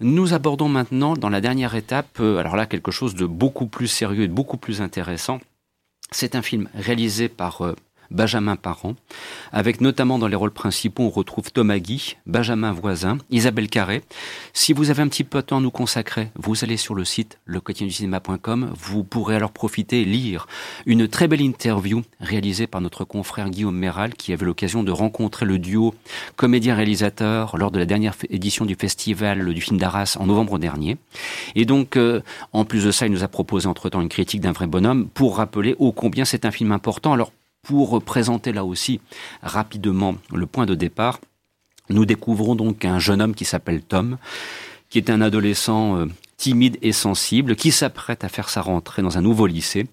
Nous abordons maintenant dans la dernière étape, euh, alors là quelque chose de beaucoup plus sérieux et de beaucoup plus intéressant. C'est un film réalisé par euh, Benjamin Parent, avec notamment dans les rôles principaux, on retrouve Thomas Guy, Benjamin Voisin, Isabelle Carré. Si vous avez un petit peu de temps à nous consacrer, vous allez sur le site lequotidienducinéma.com, vous pourrez alors profiter et lire une très belle interview réalisée par notre confrère Guillaume Méral, qui avait l'occasion de rencontrer le duo comédien-réalisateur lors de la dernière édition du festival du film d'Arras en novembre dernier. Et donc, euh, en plus de ça, il nous a proposé entre-temps une critique d'un vrai bonhomme pour rappeler ô combien c'est un film important. Alors, pour présenter là aussi rapidement le point de départ, nous découvrons donc un jeune homme qui s'appelle Tom, qui est un adolescent euh, timide et sensible, qui s'apprête à faire sa rentrée dans un nouveau lycée.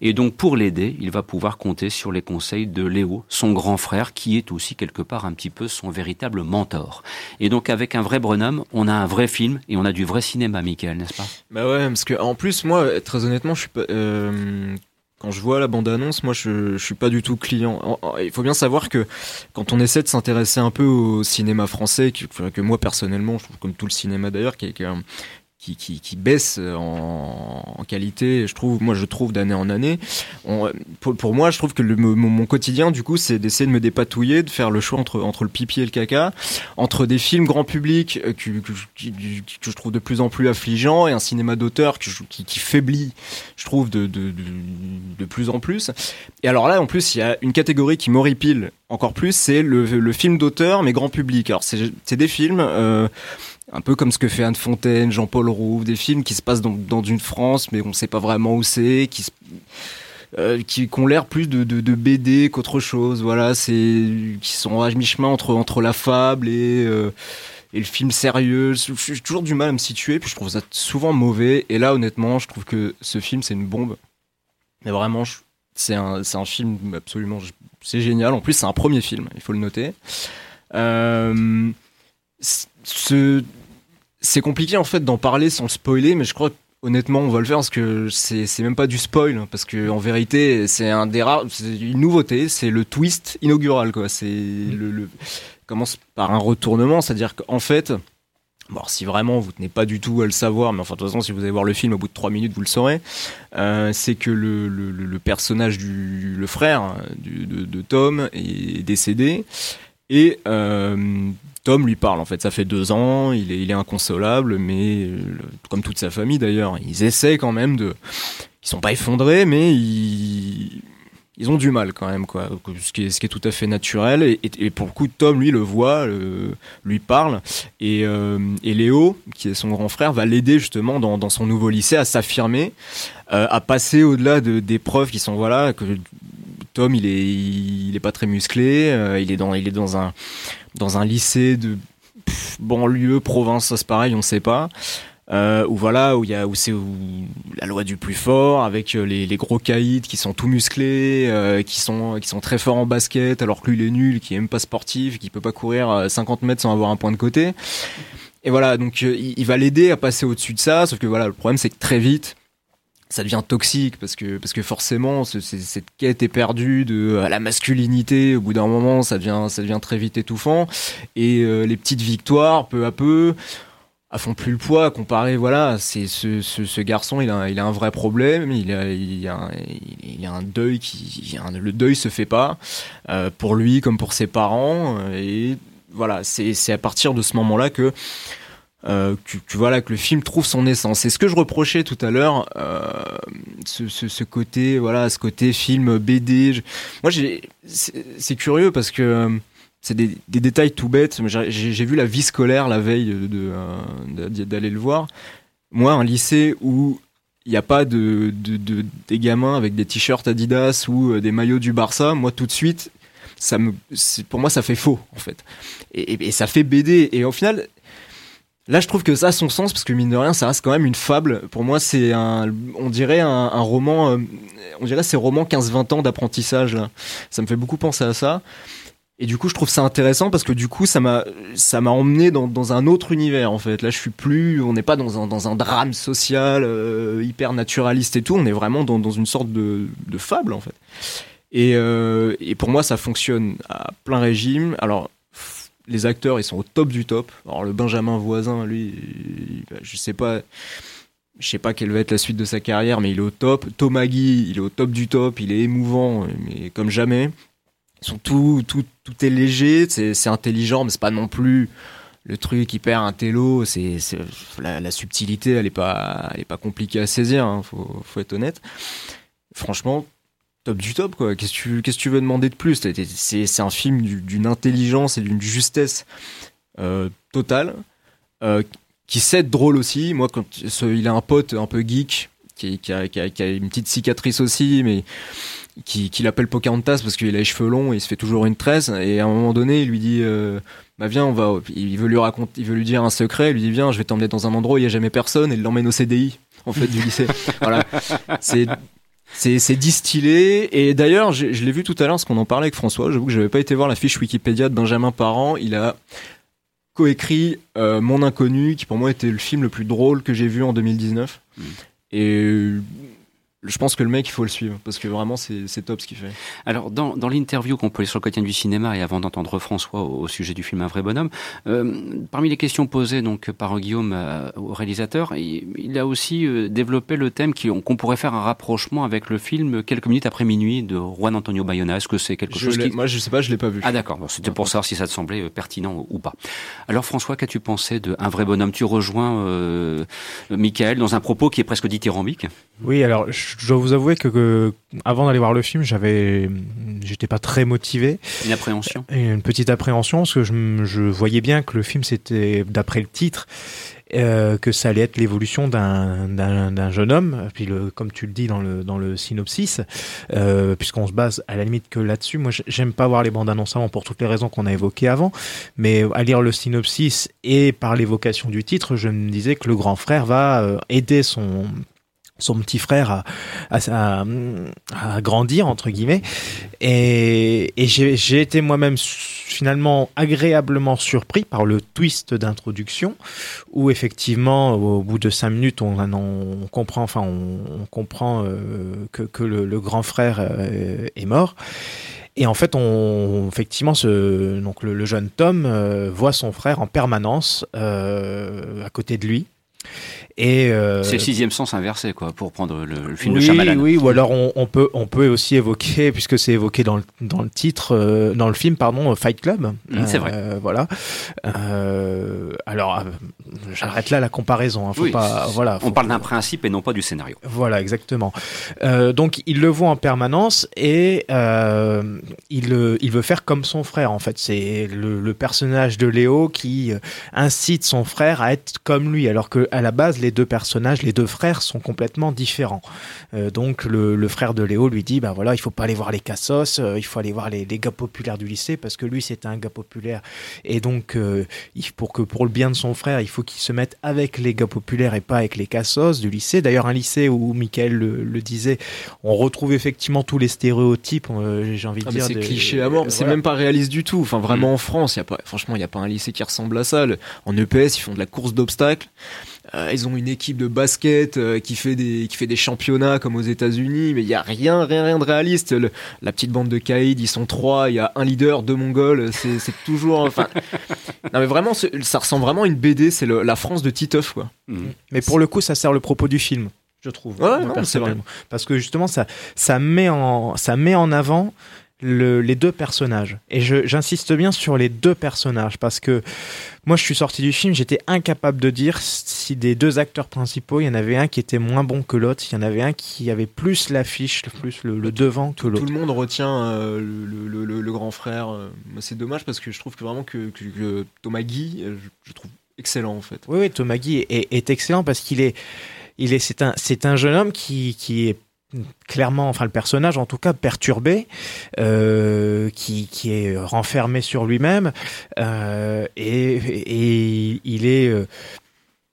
Et donc pour l'aider, il va pouvoir compter sur les conseils de Léo, son grand frère, qui est aussi quelque part un petit peu son véritable mentor. Et donc avec un vrai bonhomme, on a un vrai film et on a du vrai cinéma, Michael, n'est-ce pas? Bah ouais, parce que en plus, moi, très honnêtement, je suis pas... Euh quand je vois la bande-annonce, moi je, je suis pas du tout client. Il faut bien savoir que quand on essaie de s'intéresser un peu au cinéma français, que, moi personnellement, je trouve comme tout le cinéma d'ailleurs, qui, qui, baisse en, qualité, je trouve, moi je trouve d'année en année. Pour, moi, je trouve que mon, quotidien, du coup, c'est d'essayer de me dépatouiller, de faire le choix entre, le pipi et le caca, entre des films grand public euh, que, je trouve de plus en plus affligeants et un cinéma d'auteur qui, faiblit, je trouve, de, de plus en plus. Et alors là, en plus, il y a une catégorie qui m'horripile encore plus, c'est le, film d'auteur mais grand public. Alors c'est des films... Euh, un peu comme ce que fait Anne Fontaine, Jean-Paul Roux, des films qui se passent dans, une France, mais on ne sait pas vraiment où c'est, qui euh, qui, ont l'air plus de BD qu'autre chose. Voilà, c'est qui sont à mi-chemin entre entre la fable et euh, et le film sérieux. J'ai toujours du mal à me situer, puis je trouve ça souvent mauvais. Et là, honnêtement, je trouve que ce film c'est une bombe. Mais vraiment, c'est un film absolument c'est génial. En plus, c'est un premier film, il faut le noter. Euh, ce c'est compliqué en fait d'en parler sans le spoiler, mais je crois que honnêtement on va le faire parce que c'est même pas du spoil hein, parce que en vérité c'est un des rares c'est une nouveauté c'est le twist inaugural quoi c'est le, le commence par un retournement c'est à dire qu'en fait Bon, si vraiment vous tenez pas du tout à le savoir, mais enfin de toute façon, si vous allez voir le film au bout de trois minutes, vous le saurez. Euh, c'est que le, personnage du le frère du, de, Tom est décédé et euh, Tom lui parle en fait, ça fait deux ans, il est, inconsolable, mais euh, comme toute sa famille d'ailleurs, ils essaient quand même de, ils sont pas effondrés, mais ils, ils ont du mal quand même quoi, ce qui est, ce qui est tout à fait naturel. Et, et, pour le coup, Tom lui le voit, le, lui parle, et, euh, et Léo, qui est son grand frère, va l'aider justement dans, dans son nouveau lycée à s'affirmer, euh, à passer au-delà de, des preuves qui sont voilà que Tom il est il est pas très musclé, euh, il est dans il est dans un dans un lycée de pff, banlieue, province, ça c'est pareil, on sait pas. Euh, où voilà, où il y a où c'est la loi du plus fort avec euh, les, les gros caïds qui sont tout musclés, euh, qui sont qui sont très forts en basket, alors que lui il est nul, qui est même pas sportif, qui peut pas courir 50 mètres sans avoir un point de côté. Et voilà, donc euh, il, il va l'aider à passer au-dessus de ça, sauf que voilà, le problème c'est que très vite ça devient toxique parce que parce que forcément ce, cette quête est perdue de à la masculinité au bout d'un moment ça devient ça devient très vite étouffant et euh, les petites victoires peu à peu à font plus le poids comparé voilà c'est ce, ce, ce, garçon il a il a un vrai problème il a il a un, il a un deuil qui le deuil se fait pas euh, pour lui comme pour ses parents et voilà c'est c'est à partir de ce moment là que euh, que, que, voilà que le film trouve son essence. C'est ce que je reprochais tout à l'heure, euh, ce, ce, ce, côté voilà, ce côté film BD. Je, moi, j'ai c'est curieux parce que euh, c'est des, des, détails tout bêtes. J'ai vu la vie scolaire la veille de d'aller de, le voir. Moi, un lycée où il n'y a pas de, de, de, des gamins avec des t-shirts Adidas ou des maillots du Barça. Moi, tout de suite, ça me, pour moi, ça fait faux en fait, et, et, et ça fait BD. Et au final, Là, je trouve que ça a son sens parce que mine de rien, ça reste quand même une fable. Pour moi, c'est un, on dirait un, un roman, euh, on dirait ces romans 15-20 ans d'apprentissage. Ça me fait beaucoup penser à ça. Et du coup, je trouve ça intéressant parce que du coup, ça m'a, ça m'a emmené dans, dans, un autre univers en fait. Là, je suis plus, on n'est pas dans un, dans un drame social euh, hyper naturaliste et tout. On est vraiment dans, dans une sorte de, de fable en fait. Et, euh, et pour moi, ça fonctionne à plein régime. Alors les acteurs, ils sont au top du top. Alors le Benjamin voisin, lui, je sais pas, je sais pas quelle va être la suite de sa carrière, mais il est au top. Thomas Guy, il est au top du top, il est émouvant, mais comme jamais. Sont tout, tout, tout est léger, c'est intelligent, mais c'est pas non plus le truc hyper intello. C'est la, la, subtilité, elle est pas, elle est pas compliquée à saisir. Hein, faut, faut être honnête. Franchement, top du top quoi. Qu'est-ce que tu, qu'est-ce que tu veux demander de plus? C'est un film d'une intelligence et d'une justesse euh, totale, euh, qui sait être drôle aussi. Moi, quand il a un pote un peu geek qui, qui, a, qui, a, qui a une petite cicatrice aussi, mais qui, qui l'appelle Pocahontas parce qu'il a les cheveux longs et il se fait toujours une tresse. Et à un moment donné, il lui dit euh, Bah viens, on va. Il veut lui raconter, il veut lui dire un secret. Il lui dit Viens, je vais t'emmener dans un endroit où il n'y a jamais personne. Et il l'emmène au CDI en fait du lycée. voilà. C'est c'est distillé et d'ailleurs je, l'ai vu tout à l'heure parce qu'on en parlait avec François. J'avoue que j'avais pas été voir la fiche Wikipédia de Benjamin Parent. Il a coécrit euh, Mon Inconnu, qui pour moi était le film le plus drôle que j'ai vu en 2019. Mm. Et je pense que le mec, il faut le suivre parce que vraiment, c'est top ce qu'il fait. Alors, dans, dans l'interview qu'on peut aller sur le quotidien du cinéma et avant d'entendre François au, sujet du film Un vrai bonhomme, euh, parmi les questions posées donc par Guillaume euh, au réalisateur, il, a aussi euh, développé le thème qu'on pourrait faire un rapprochement avec le film Quelques minutes après minuit de Juan Antonio Bayona. Est-ce que c'est quelque chose qui... Moi, je sais pas, je l'ai pas vu. Ah d'accord, c'était pour savoir si ça te semblait pertinent ou pas. Alors François, qu'as-tu pensé de Un vrai bonhomme? Tu rejoins euh, Michael dans un propos qui est presque dithyrambique Oui, alors je dois vous avouer que, avant d'aller voir le film, j'avais, j'étais pas très motivé. Une appréhension. une petite appréhension parce que je, je voyais bien que le film c'était d'après le titre. Euh, que ça allait être l'évolution d'un, d'un, jeune homme, puis le, comme tu le dis dans le, dans le synopsis, euh, puisqu'on se base à la limite que là-dessus. Moi, j'aime pas voir les bandes annonces avant pour toutes les raisons qu'on a évoquées avant, mais à lire le synopsis et par l'évocation du titre, je me disais que le grand frère va euh, aider son son petit frère à, à, grandir entre guillemets et, j'ai été moi-même finalement agréablement surpris par le twist d'introduction où effectivement au bout de cinq minutes on, comprend enfin on, comprend euh, que, que le, grand frère euh, est mort et en fait, on, effectivement, ce, donc le, jeune Tom euh, voit son frère en permanence à côté de lui. Et euh, c'est le sixième sens inversé, quoi, pour prendre le, film de Shyamalan. Oui, ou alors on, peut on peut aussi évoquer, puisque c'est évoqué dans le, dans le titre, euh, dans le film, pardon, Fight Club. Mmh, c'est vrai. Euh, voilà. alors j'arrête là la comparaison. Hein, faut pas, voilà. On parle d'un principe et non pas du scénario. Voilà, exactement. donc il le voit en permanence et il il veut faire comme son frère. En fait, c'est le, le personnage de Léo qui incite son frère à être comme lui, alors que à la base les deux personnages, les deux frères sont complètement différents. Euh, donc le, frère de Léo lui dit, ben voilà, il faut pas aller voir les cassos, euh, il faut aller voir les, gars populaires du lycée parce que lui c'était un gars populaire et donc euh, pour que pour le bien de son frère, il faut qu'il se mette avec les gars populaires et pas avec les cassos du lycée. D'ailleurs un lycée où Michael le, disait, on retrouve effectivement tous les stéréotypes. J'ai envie de ah, dire c'est cliché à mort, c'est même pas réaliste du tout. Enfin vraiment mm. en France, y a pas, franchement il y a pas un lycée qui ressemble à ça. en EPS ils font de la course d'obstacles. Euh, ils ont une équipe de basket euh, qui fait des qui fait des championnats comme aux États-Unis, mais il y a rien rien rien de réaliste. la petite bande de Kaïd, ils sont trois, il y a un leader, deux Mongols, c'est c'est toujours enfin non mais vraiment ça ressemble vraiment à une BD, c'est la France de Titeuf quoi. Mmh. Mais pour le coup, ça sert le propos du film je trouve. Ouais, c'est vrai. Parce que justement, ça, ça met en, ça met en avant les deux personnages. Et j'insiste bien sur les deux personnages parce que moi, je suis sorti du film, j'étais incapable de dire si des deux acteurs principaux, il y en avait un qui était moins bon que l'autre, il y en avait un qui avait plus l'affiche, plus le, devant que l'autre. Tout le monde retient euh, le, grand frère. Euh, c'est dommage parce que je trouve que vraiment que, Thomas Guy, euh, je, trouve excellent en fait. Oui, oui Thomas Guy est, est excellent parce qu'il est, il est, c'est un, c'est un jeune homme qui, qui est clairement, enfin le personnage en tout cas perturbé, euh, qui, qui est renfermé sur lui-même euh, et, et, il est euh,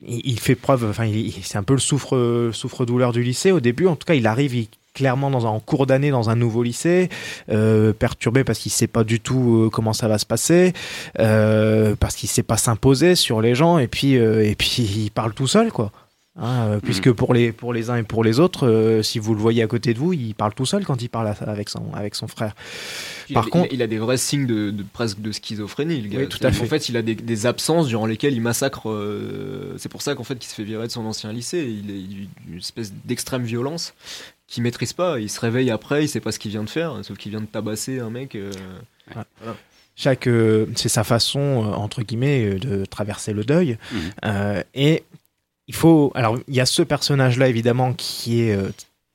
il fait preuve, enfin c'est un peu le souffre souffre douleur du lycée au début. En tout cas, il arrive clairement dans un en cours d'année dans un nouveau lycée, perturbé parce qu'il sait pas du tout comment ça va se passer, parce qu'il sait pas s'imposer sur les gens et puis et puis il parle tout seul quoi. Hein, euh, puisque pour les, pour les uns et pour les autres, euh, si vous le voyez à côté de vous, il parle tout seul quand il parle avec son, avec son frère. Il Par a, contre, il a des vrais signes de, de- presque de schizophrénie, le gars. Oui, tout à C'est- En fait. fait, il a des, des absences durant lesquelles il massacre. euh, c'est pour ça qu'en fait, qu'il se fait virer de son ancien lycée. Il est une espèce d'extrême violence qu'il maîtrise pas. Il se réveille après, il sait pas ce qu'il vient de faire, sauf qu'il vient de tabasser un mec. euh, chaque, euh, c'est sa façon, euh, entre guillemets, euh, de traverser le deuil. Mhm. Euh, et il faut. Alors, il y a ce personnage-là, évidemment, qui est euh,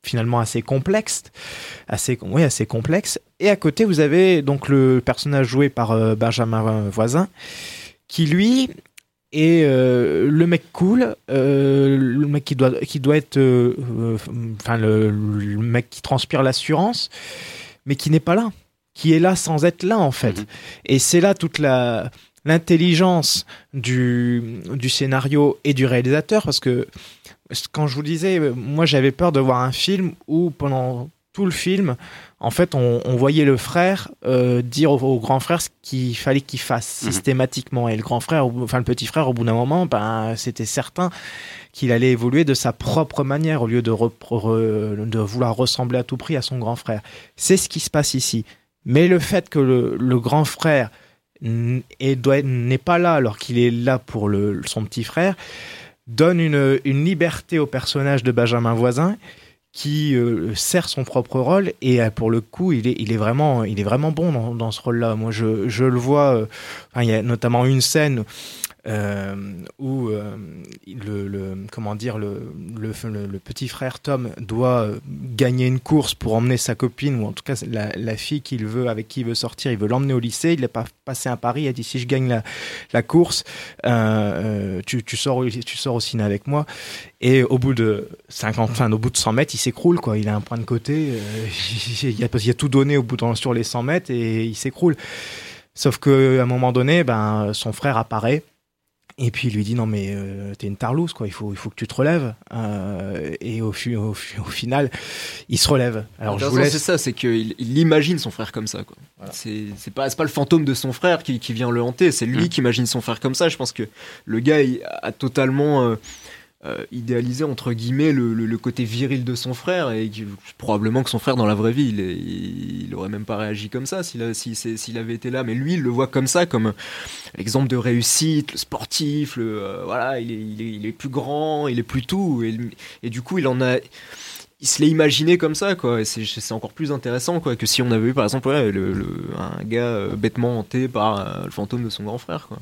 finalement assez complexe. Assez, oui, assez complexe. Et à côté, vous avez donc le personnage joué par euh, Benjamin Voisin, qui lui est euh, le mec cool, le mec qui doit, qui doit être. Enfin, le, le mec qui transpire l'assurance, mais qui n'est pas là. Qui est là sans être là, en fait. Mhm. Et c'est là toute la l'intelligence du, du scénario et du réalisateur parce que quand je vous disais moi j'avais peur de voir un film où pendant tout le film en fait on, on voyait le frère euh, dire au, au grand frère ce qu'il fallait qu'il fasse Mhm. systématiquement. Et le grand frère enfin le petit frère au bout d'un moment ben c'était certain qu'il allait évoluer de sa propre manière au lieu de, re- de vouloir ressembler à tout prix à son grand frère. C'est ce qui se passe ici. Mais le fait que le, le grand frère et n'est pas là alors qu'il est là pour son petit frère, donne une, liberté au personnage de Benjamin Voisin qui euh, sert son propre rôle et euh, pour le coup il est, vraiment il est vraiment bon dans, ce rôle-là. Moi je, le vois, euh, il y a notamment une scène où euh, le, comment dire le, le, petit frère Tom doit euh, gagner une course pour emmener sa copine ou en tout cas la, fille qu'il veut avec qui il veut sortir il veut l'emmener au lycée il n'est pas passé un pari il a dit si je gagne la, course euh, euh, tu, sors tu sors au ciné avec moi. Et au bout de 50 enfin au bout de 100 mètres il s'écroule quoi. Il a un point de côté euh, il, a, il a tout donné au bout sur les 100 mètres et il s'écroule. Sauf que à un moment donné ben son frère apparaît et puis il lui dit non mais euh, t'es une tarlouse quoi, il faut il faut que tu te relèves. Euh, et au, fi- au, fi- au final, il se relève. Alors je vous Intéressant, C'est laisse. ça, c'est qu'il il imagine son frère comme ça. quoi. Voilà. C'est c'est pas, c'est pas le fantôme de son frère qui, qui vient le hanter, c'est lui Mm. qui imagine son frère comme ça. Je pense que le gars il a totalement euh, euh, idéalisé entre guillemets le, le- côté viril de son frère et probablement que son frère dans la vraie vie il, il, aurait même pas réagi comme ça s'il avait été là. Mais lui il le voit comme ça, comme l'exemple de réussite, le sportif, euh, voilà, il est, il, est, plus grand, il est plus tout et, et du coup il en a il se l'est imaginé comme ça quoi et c'est encore plus intéressant quoi que si on avait eu par exemple le, le- un gars euh, bêtement hanté par le fantôme de son grand frère quoi